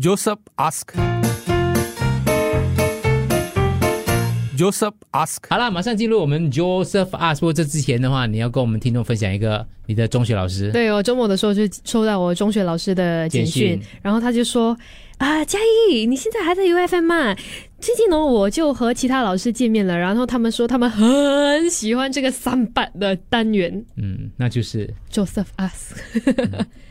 Joseph ask. Joseph ask. 好了，马上进入我们 Joseph Ask。不过这之前的话，你要跟我们听众分享一个你的中学老师。对，我周末的时候就收到我中学老师的简简讯讯，然后他就说啊，嘉义，你现在还在 UFM 吗？最近呢，我就和其他老师见面了，然后他们说他们很喜欢这个三版的单元嗯，那就是 Joseph ask，。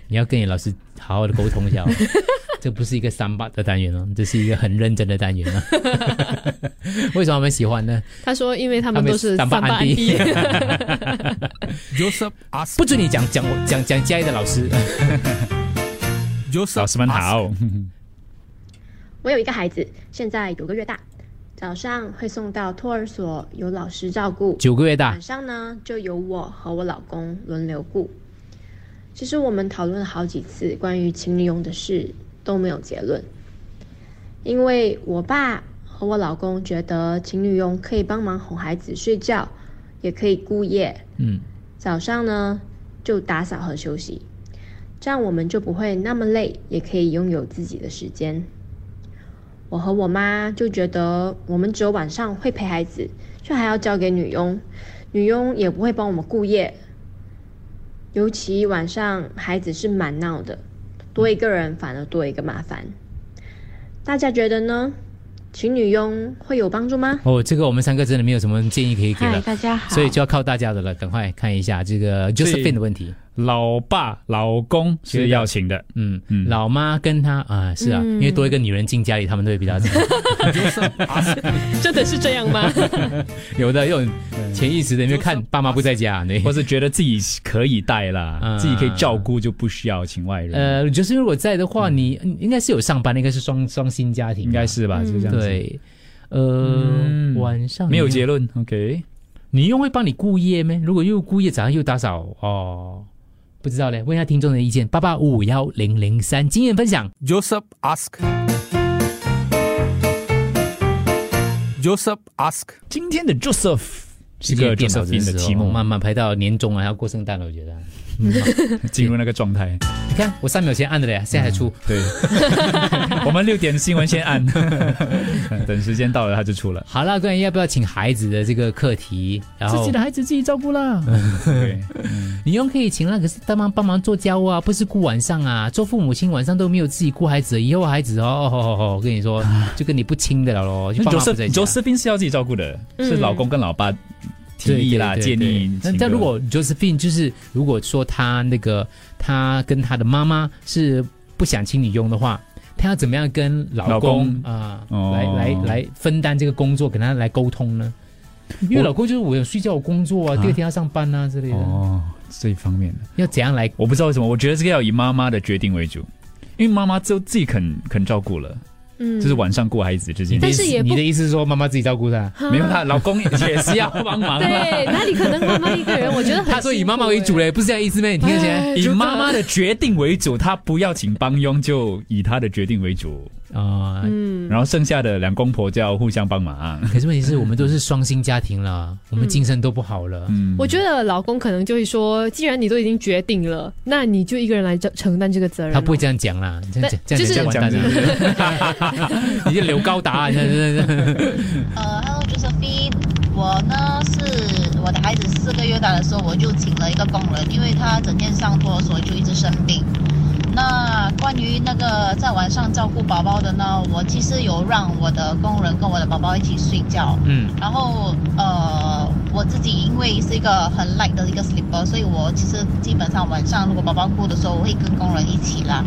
你要跟你老师好好的沟通一下、哦，这不是一个三八的单元哦，这是一个很认真的单元哦。为什么他们喜欢呢？他说，因为他们都是三八安迪迪。Joseph 不准你讲讲我讲讲嘉义的老师。Joseph 老师们好，我有一个孩子，现在九个月大，早上会送到托儿所，有老师照顾。九个月大晚，上呢，就由我和我老公轮流顾。其实我们讨论了好几次关于情侣用的事，都没有结论。因为我爸和我老公觉得情侣佣可以帮忙哄孩子睡觉，也可以顾夜。嗯，早上呢就打扫和休息，这样我们就不会那么累，也可以拥有自己的时间。我和我妈就觉得，我们只有晚上会陪孩子，却还要交给女佣，女佣也不会帮我们顾夜。尤其晚上孩子是蛮闹的，多一个人反而多一个麻烦。大家觉得呢？请女佣会有帮助吗？哦，这个我们三个真的没有什么建议可以给大家好。所以就要靠大家的了。赶快看一下这个 Josephine 的问题。老爸老公是要请的，嗯嗯老妈跟他啊，是啊，因为多一个女人进家里，他们都会比较 ask. 真的是这样吗？有的有潜意识的，因为看爸妈不在家，对 或是觉得自己可以带啦，啊自己可以照顾，就不需要请外人。呃，就是如果在的话，你嗯应该是有上班，应该是双双薪家庭吧，应该是吧，就这样子。对。呃，嗯晚上没有你结论，OK。女佣会帮你顾夜咩？如果又顾夜，早上又打扫哦，不知道嘞。问一下听众的意见，八八五五幺零零三经验分享。Joseph ask. Joseph ask. 今天的 Joseph 是个电脑的题目，慢慢排到年终啊，要过圣诞了，我觉得。进入那个状态。你看我三秒前按的嘞，现在才出。对，我们六点新闻先按，等时间到了他就出了。好了，关于要不要请孩子的这个课题，然后孩子自己照顾啦。对，女佣可以请那，可是帮忙帮忙做家务啊，不是顾晚上啊。做父母亲晚上都没有自己顾孩子，以后孩子哦哦哦哦，我跟你说，就跟你不亲的了喽。就爸妈不在 Joseph 家。Josephine 是要自己照顾的，是老公跟老爸提议啦，建议。那但如果 Josephine 就是如果说他那个他跟他的妈妈是不想请你用的话，他要怎么样跟老老公公啊、哦来来来分担这个工作，跟他来沟通呢？因为老公就是我有睡觉有工作啊，啊第二天要上班啊之类的，哦这一方面的，要怎样来？我不知道为什么，我觉得这个要以妈妈的决定为主，因为妈妈就自己肯肯照顾了，嗯，就是晚上顾孩子这件事。但是也你的意思是说妈妈自己照顾他？没有她老公也是要帮忙。对，哪里可能妈妈一个人？我觉得很他说以妈妈为主。嘞，不是这样意思咩？你听得起来？哎以妈妈的决定为主，她不要请帮佣，就以她的决定为主，啊、嗯，然后剩下的两公婆就要互相帮忙。可是问题是我们都是双薪家庭了，我们精神都不好了。嗯，我觉得老公可能就会说，既然你都已经决定了，那你就一个人来承承担这个责任。他不会这样讲啦，这样讲这样就是讲完蛋了，你 就刘高达，你看真的是呃，Hello Josephine，我呢是我的孩子四个月大的时候，我就请了一个工人，因为他整天上托所以就一直生病。那关于那个在晚上照顾宝宝的呢，我其实有让我的工人跟我的宝宝一起睡觉。嗯然后呃，我自己因为是一个很 light 的一个 sleeper，所以我其实基本上晚上如果宝宝哭的时候，我会跟工人一起啦。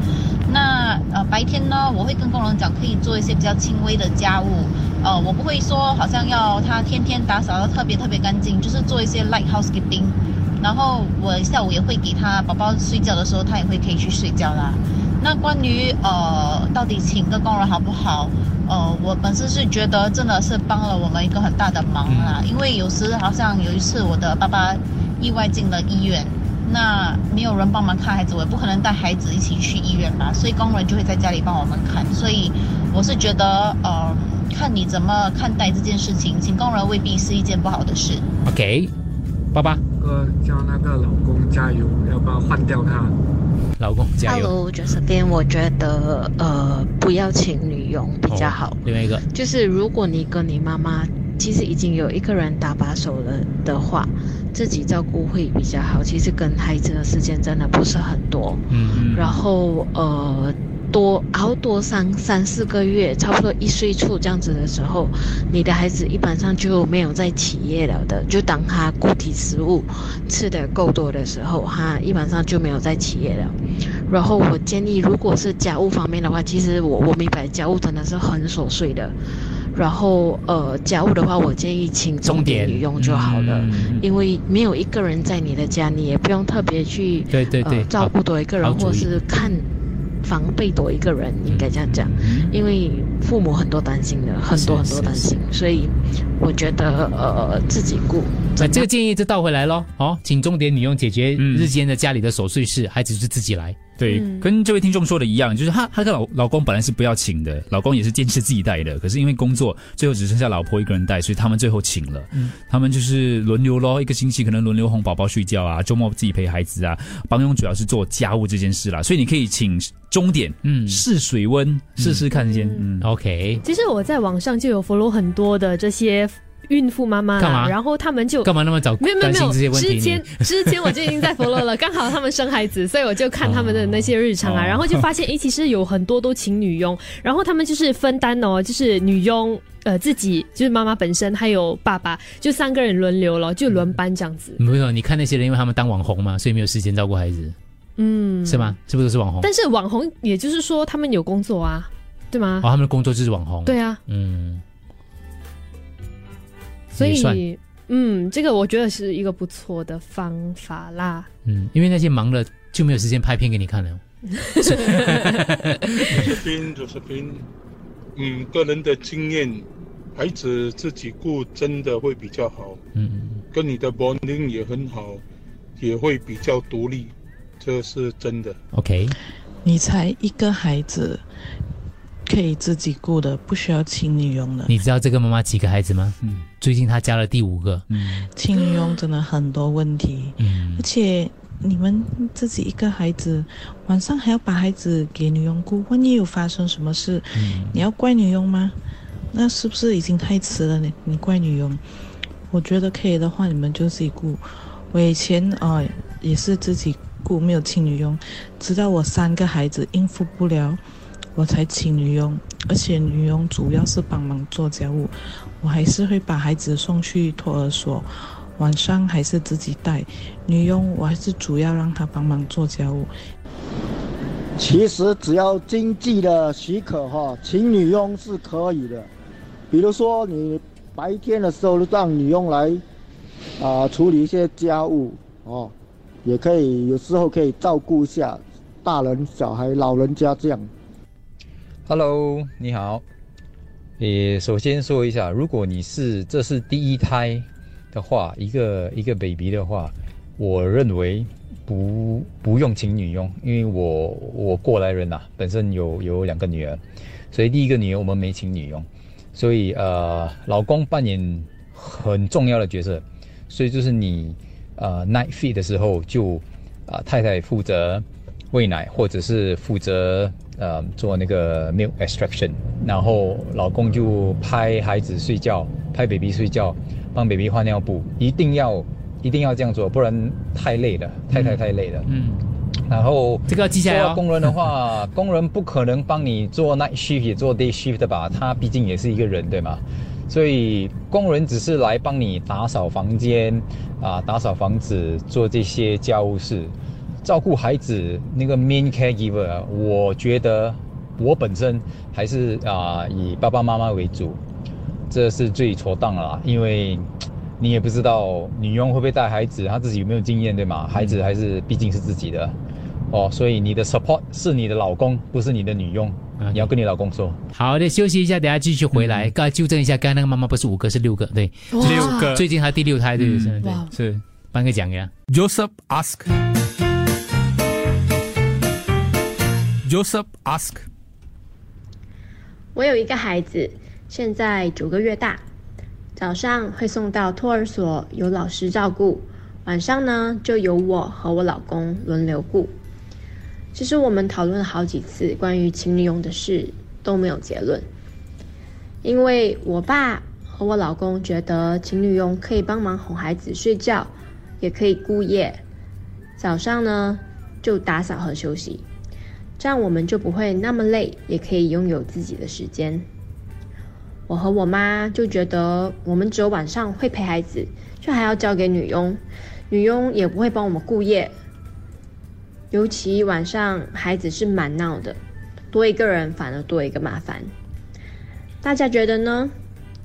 那呃白天呢，我会跟工人讲可以做一些比较轻微的家务，呃，我不会说好像要他天天打扫的特别特别干净，就是做一些 light housekeeping。然后我下午也会给他宝宝睡觉的时候，他也会可以去睡觉啦。那关于呃到底请个工人好不好？呃，我本身是觉得真的是帮了我们一个很大的忙啦，因为有时好像有一次我的爸爸意外进了医院，那没有人帮忙看孩子，我也不可能带孩子一起去医院吧，所以工人就会在家里帮我们看。所以我是觉得，呃，看你怎么看待这件事情，请工人未必是一件不好的事。，OK，爸爸，呃，叫那个老公加油，要不要换掉他？老公加油。Hello，Josephine，我觉得呃不要请女佣比较好。哦另外一个，就是如果你跟你妈妈其实已经有一个人搭把手了的话，自己照顾会比较好。其实跟孩子的时间真的不是很多，嗯然后呃多熬多三三四个月，差不多一岁处这样子的时候，你的孩子一般上就没有在起夜了的。就当他固体食物吃的够多的时候，他一般上就没有在起夜了。然后我建议，如果是家务方面的话，其实我我明白家务真的是很琐碎的。然后呃，家务的话，我建议请钟点女佣就好了，嗯因为没有一个人在你的家，你也不用特别去对对对呃、照顾多一个人，或是看防备多一个人，应该这样讲。因为父母很多担心的，很多很多担心，所以我觉得呃自己顾。那这个建议就倒回来咯。哦，请钟点女佣解决嗯日间的家里的琐碎事，孩子是自己来。对，嗯。跟这位听众说的一样，就是她她跟老老公本来是不要请的，老公也是坚持自己带的，可是因为工作，最后只剩下老婆一个人带，所以他们最后请了。嗯。他们就是轮流咯，一个星期可能轮流哄宝宝睡觉啊，周末自己陪孩子啊，帮佣主要是做家务这件事啦，所以你可以请钟点，嗯。试水温，试试看先，嗯。，OK，其实我在网上就有 follow 很多的这些孕妇妈妈啦，干嘛然后他们就干嘛那么早担没有没有没有心这些问题？之前 之前我就已经在 follow 了，刚好他们生孩子，所以我就看他们的那些日常啊，哦然后就发现，诶，其实有很多都请女佣，然后他们就是分担哦，就是女佣。呃，自己就是妈妈本身，还有爸爸，就三个人轮流了，就轮班这样子。没有，你看那些人，因为他们当网红嘛，所以没有时间照顾孩子，嗯，是吗？是不是都是网红？但是网红，也就是说他们有工作啊，对吗？哦，他们的工作就是网红。，对啊，嗯，所以嗯，这个我觉得是一个不错的方法啦。嗯，因为那些忙了就没有时间拍片给你看了。这边就是边，嗯，个人的经验，孩子自己顾真的会比较好，嗯，跟你的 bonding 也很好，也会比较独立，这是真的。OK，你才一个孩子，可以自己顾的，不需要请女佣的。你知道这个妈妈几个孩子吗？嗯最近他加了第五个。嗯请女佣真的很多问题，嗯而且你们自己一个孩子，晚上还要把孩子给女佣顾，万一有发生什么事，嗯你要怪女佣吗？那是不是已经太迟了呢？你怪女佣？我觉得可以的话，你们就自己顾。我以前啊、呃也是自己顾，没有请女佣，直到我三个孩子应付不了，我才请女佣。而且女佣主要是帮忙做家务，我还是会把孩子送去托儿所，晚上还是自己带。女佣我还是主要让她帮忙做家务。其实只要经济的许可哈，请女佣是可以的。比如说你白天的时候让女佣来啊、处理一些家务哦，也可以有时候可以照顾一下大人、小孩、老人家这样。Hello，你好。诶，首先说一下，如果你是这是第一胎的话，一个一个 baby 的话，我认为不不用请女佣，因为我我过来人呐、本身有有两个女儿，所以第一个女儿我们没请女佣，所以呃，老公扮演很重要的角色，所以就是你呃 night feed 的时候就啊、太太负责喂奶，或者是负责呃做那个 milk extraction，然后老公就拍孩子睡觉，拍 baby 睡觉，帮 baby 换尿布，一定要一定要这样做，不然太累了，太太太累了。嗯，然后这个要记下来哦做 工人的话，工人不可能帮你做 night shift 也做 day shift 的吧？他毕竟也是一个人，对吗？所以工人只是来帮你打扫房间啊，打扫房子，做这些家务事，照顾孩子。那个 main caregiver，啊我觉得我本身还是啊以爸爸妈妈为主，这是最妥当的啦，因为。你也不知道女佣会不会带孩子，她自己有没有经验，对吗？孩子还是毕竟是自己的，哦，所以你的 support 是你的老公，不是你的女佣，你要跟你老公说。好的，休息一下，等下继续回来。刚才纠正一下，刚才那个妈妈不是五个，是六个，对，六个最近还第六胎，对对对，是颁个奖给他。Joseph ask. Joseph ask. 我有一个孩子，现在九个月大，早上会送到托儿所，有老师照顾；晚上呢，就由我和我老公轮流顾。其实我们讨论了好几次关于请女佣的事，都没有结论。因为我爸和我老公觉得请女佣可以帮忙哄孩子睡觉，也可以顾夜，早上呢就打扫和休息，这样我们就不会那么累，也可以拥有自己的时间。我和我妈就觉得我们只有晚上会陪孩子，却还要交给女佣，女佣也不会帮我们顾夜。尤其晚上孩子是蛮闹的，多一个人反而多一个麻烦。大家觉得呢？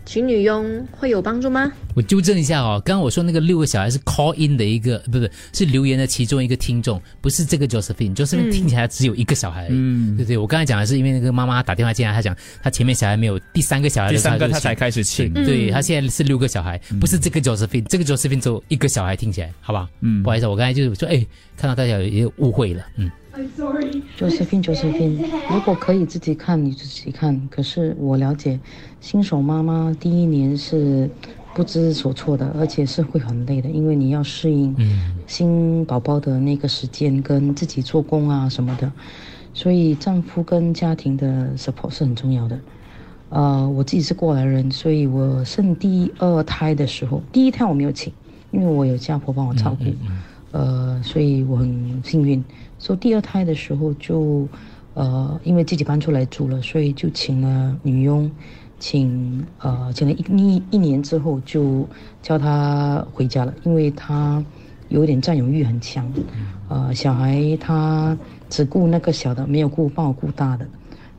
请女佣会有帮助吗？我纠正一下哦，刚刚我说那个六个小孩是 call in 的一个，不是是留言的其中一个听众，不是这个 Josephine。Josephine 听起来只有一个小孩，嗯，对对。我刚才讲的是因为那个妈妈打电话进来，她讲她前面小孩没有，第三个小孩，第三个她才开始请，对她现在是六个小孩，不是这个 Josephine，这个 Josephine 只有一个小孩，听起来好吧？嗯，不好意思，我刚才就是说，哎，看到大家也有误会了，嗯。Josephine，Josephine，如果可以自己看，你自己看。可是我了解，新手妈妈第一年是不知所措的，而且是会很累的，因为你要适应新宝宝的那个时间，跟自己做工啊什么的。所以丈夫跟家庭的 support 是很重要的。呃，我自己是过来人，所以我生第二胎的时候，第一胎我没有请，因为我有家婆帮我照顾，呃，所以我很幸运。所以第二胎的时候就，呃，因为自己搬出来住了，所以就请了女佣，请呃请了一一一年之后就叫他回家了，因为他有点占有欲很强，呃，小孩他只顾那个小的，没有顾帮我顾大的，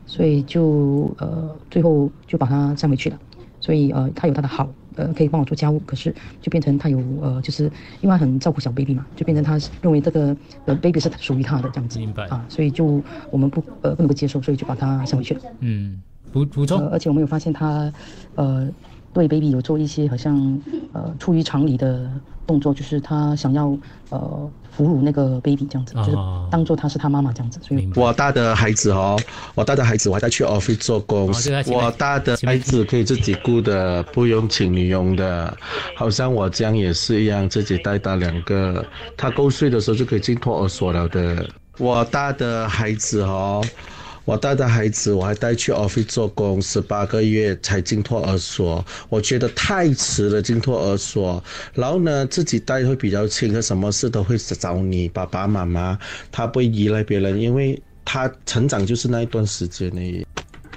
所以就呃最后就把他占回去了，所以呃他有他的好。呃，可以帮我做家务，可是就变成他有呃，就是因为很照顾小 baby 嘛，就变成他认为这个呃 baby 是属于他的这样子，明白啊，所以就我们不呃不能够接受，所以就把他送回去了。嗯，补补充，而且我们有发现他呃对 baby 有做一些好像呃出于常理的动作，就是他想要呃。哺乳那个 baby 这样子，就是当做他是他妈妈这样子。所以，我大的孩子哦，我大的孩子我还在去 office 做工，我大的孩子可以自己雇的，不用请女佣的。好像我这样也是一样，自己带大两个，他够岁的时候就可以进托儿所了的。我大的孩子哦。我带的孩子，我还带去 office 做工，十八个月才进托儿所，我觉得太迟了进托儿所。然后呢，自己带会比较轻，可什么事都会找你爸爸妈妈，他不会依赖别人，因为他成长就是那一段时间已。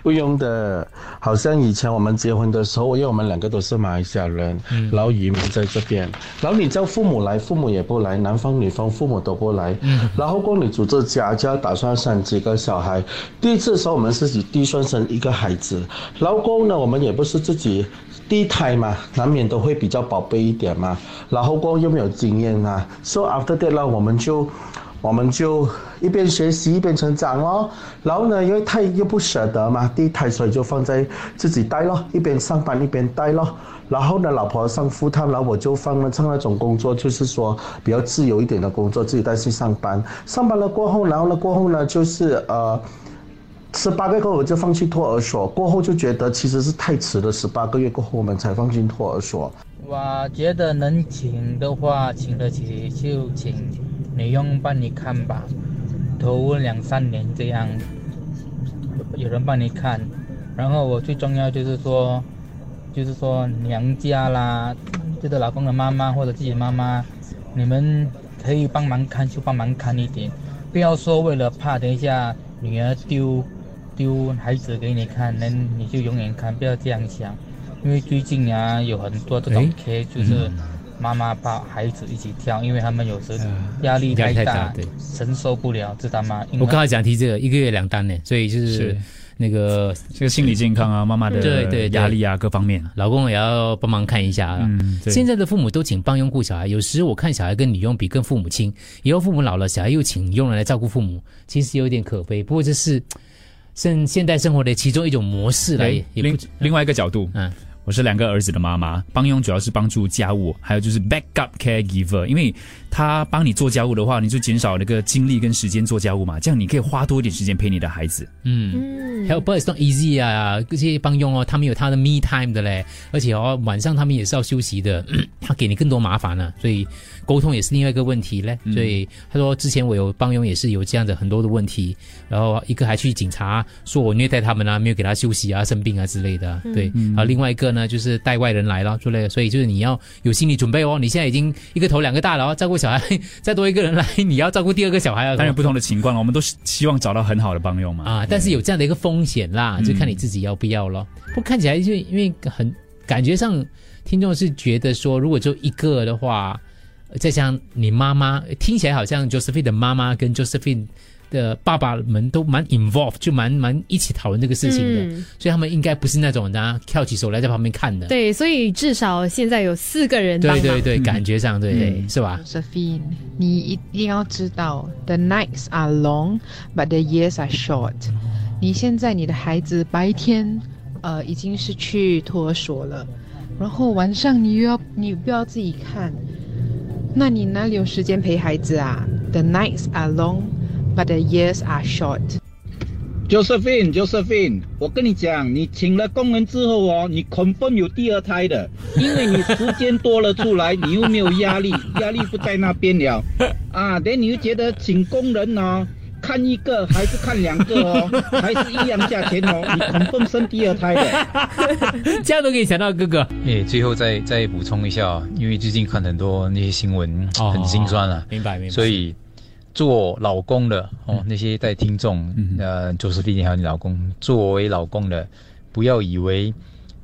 不用的，好像以前我们结婚的时候，因为我们两个都是马来西亚人，然后移民在这边，然后你叫父母来，父母也不来，男方女方父母都不来，然后光你组织家就要打算生几个小孩。第一次的时候我们自己第一算生一个孩子，然后过呢我们也不是自己第一胎嘛，难免都会比较宝贝一点嘛，然后过又没有经验啊，so after that 呢我们就。我们就一边学习一边成长咯，然后呢，因为太又不舍得嘛，第一胎所以就放在自己带咯，一边上班一边带咯。然后呢，老婆上副摊，然后我就放了上那种工作，就是说比较自由一点的工作，自己带去上班。上班了过后，然后呢过后呢，就是呃，十八个月后我就放弃托儿所，过后就觉得其实是太迟了，十八个月过后我们才放进托儿所。我觉得能请的话，请得起就请。女佣帮你看吧，头两三年这样，有人帮你看，然后我最重要就是说，就是说娘家啦，就是老公的妈妈或者自己妈妈，你们可以帮忙看就帮忙看一点，不要说为了怕等一下女儿丢丢孩子给你看，那你就永远看，不要这样想，因为最近啊有很多这种 K 就是。妈妈抱孩子一起跳，因为他们有时压力太大，对，承受不了，知道吗？我刚才讲提这个一个月两单呢，所以就是那个这个心理健康啊，妈妈的对对压力啊，各方面，老公也要帮忙看一下啊。现在的父母都请帮佣顾小孩，有时我看小孩跟女佣比跟父母亲，以后父母老了，小孩又请佣人来照顾父母，其实有点可悲。不过这是现现代生活的其中一种模式来，另另外一个角度，嗯。我是两个儿子的妈妈，帮佣主要是帮助家务，还有就是 backup caregiver，因为他帮你做家务的话，你就减少那个精力跟时间做家务嘛，这样你可以花多一点时间陪你的孩子。嗯。helper is not easy 啊，这些帮佣哦，他们有他的 me time 的嘞，而且哦晚上他们也是要休息的，他给你更多麻烦呢，所以沟通也是另外一个问题嘞。所以他说之前我有帮佣也是有这样的很多的问题，然后一个还去警察说我虐待他们啊，没有给他休息啊，生病啊之类的，对，啊另外一个呢就是带外人来了之类的，所以就是你要有心理准备哦，你现在已经一个头两个大了哦，照顾小孩，再多一个人来，你要照顾第二个小孩啊，当然不同的情况了，我们都是希望找到很好的帮佣嘛。啊，但是有这样的一个风险啦，就看你自己要不要咯。不看起来就因为很感觉上，听众是觉得说，如果就一个的话，再像你妈妈，听起来好像 Josephine 的妈妈跟 Josephine 的爸爸们都蛮 involved，就蛮蛮一起讨论这个事情的，所以他们应该不是那种的翘起手来在旁边看的。对，所以至少现在有四个人对对对，感觉上对对是吧？Josephine，你一定要知道，the nights are long, but the years are short。你现在你的孩子白天呃已经是去托儿所了，然后晚上你又要你不要自己看，那你哪里有时间陪孩子啊？The nights are long, but the years are short。Josephine，Josephine，我跟你讲，你请了工人之后哦，你 confirm 有第二胎的，因为你时间多了出来，你又没有压力，压力不在那边了，啊，等你又觉得请工人哦，看一个还是看两个哦，还是一样价钱哦，你 confirm 生第二胎的。这样都可以想到哥哥。哎，最后再再补充一下，因为最近看很多那些新闻，很心酸啊。明白明白。所以做老公的哦，那些在听众，呃，就是毕竟还有你老公，作为老公的，不要以为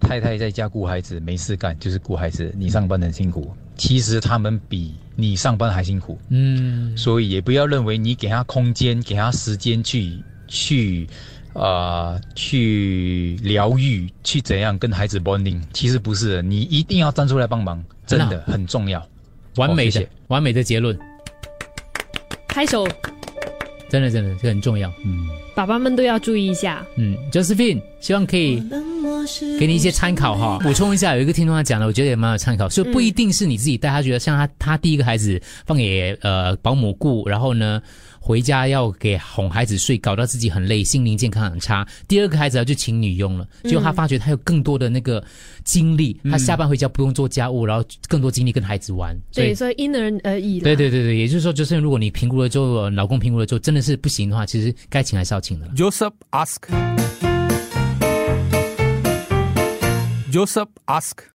太太在家顾孩子没事干，就是顾孩子，你上班很辛苦，其实他们比你上班还辛苦。嗯，所以也不要认为你给他空间，给他时间去去。呃，去疗愈，去怎样跟孩子 bonding？其实不是，你一定要站出来帮忙，真的很重要。完美的，谢谢完美的结论，拍手，真的真的这很重要。嗯，爸爸们都要注意一下。嗯，Josephine，希望可以给你一些参考哈。补充一下，有一个听众他讲的，我觉得也蛮有参考，所以不一定是你自己带他，觉得像他他第一个孩子放给呃保姆顾，然后呢。回家要给哄孩子睡，搞到自己很累，心灵健康很差。第二个孩子要就请女佣了，结果他发觉他有更多的那个精力，他下班回家不用做家务，然后更多精力跟孩子玩。对，所以因人而异。对对对对，也就是说，就是如果你评估了之后，老公评估了之后真的是不行的话，其实该请还是要请的。Joseph ask. Joseph asked,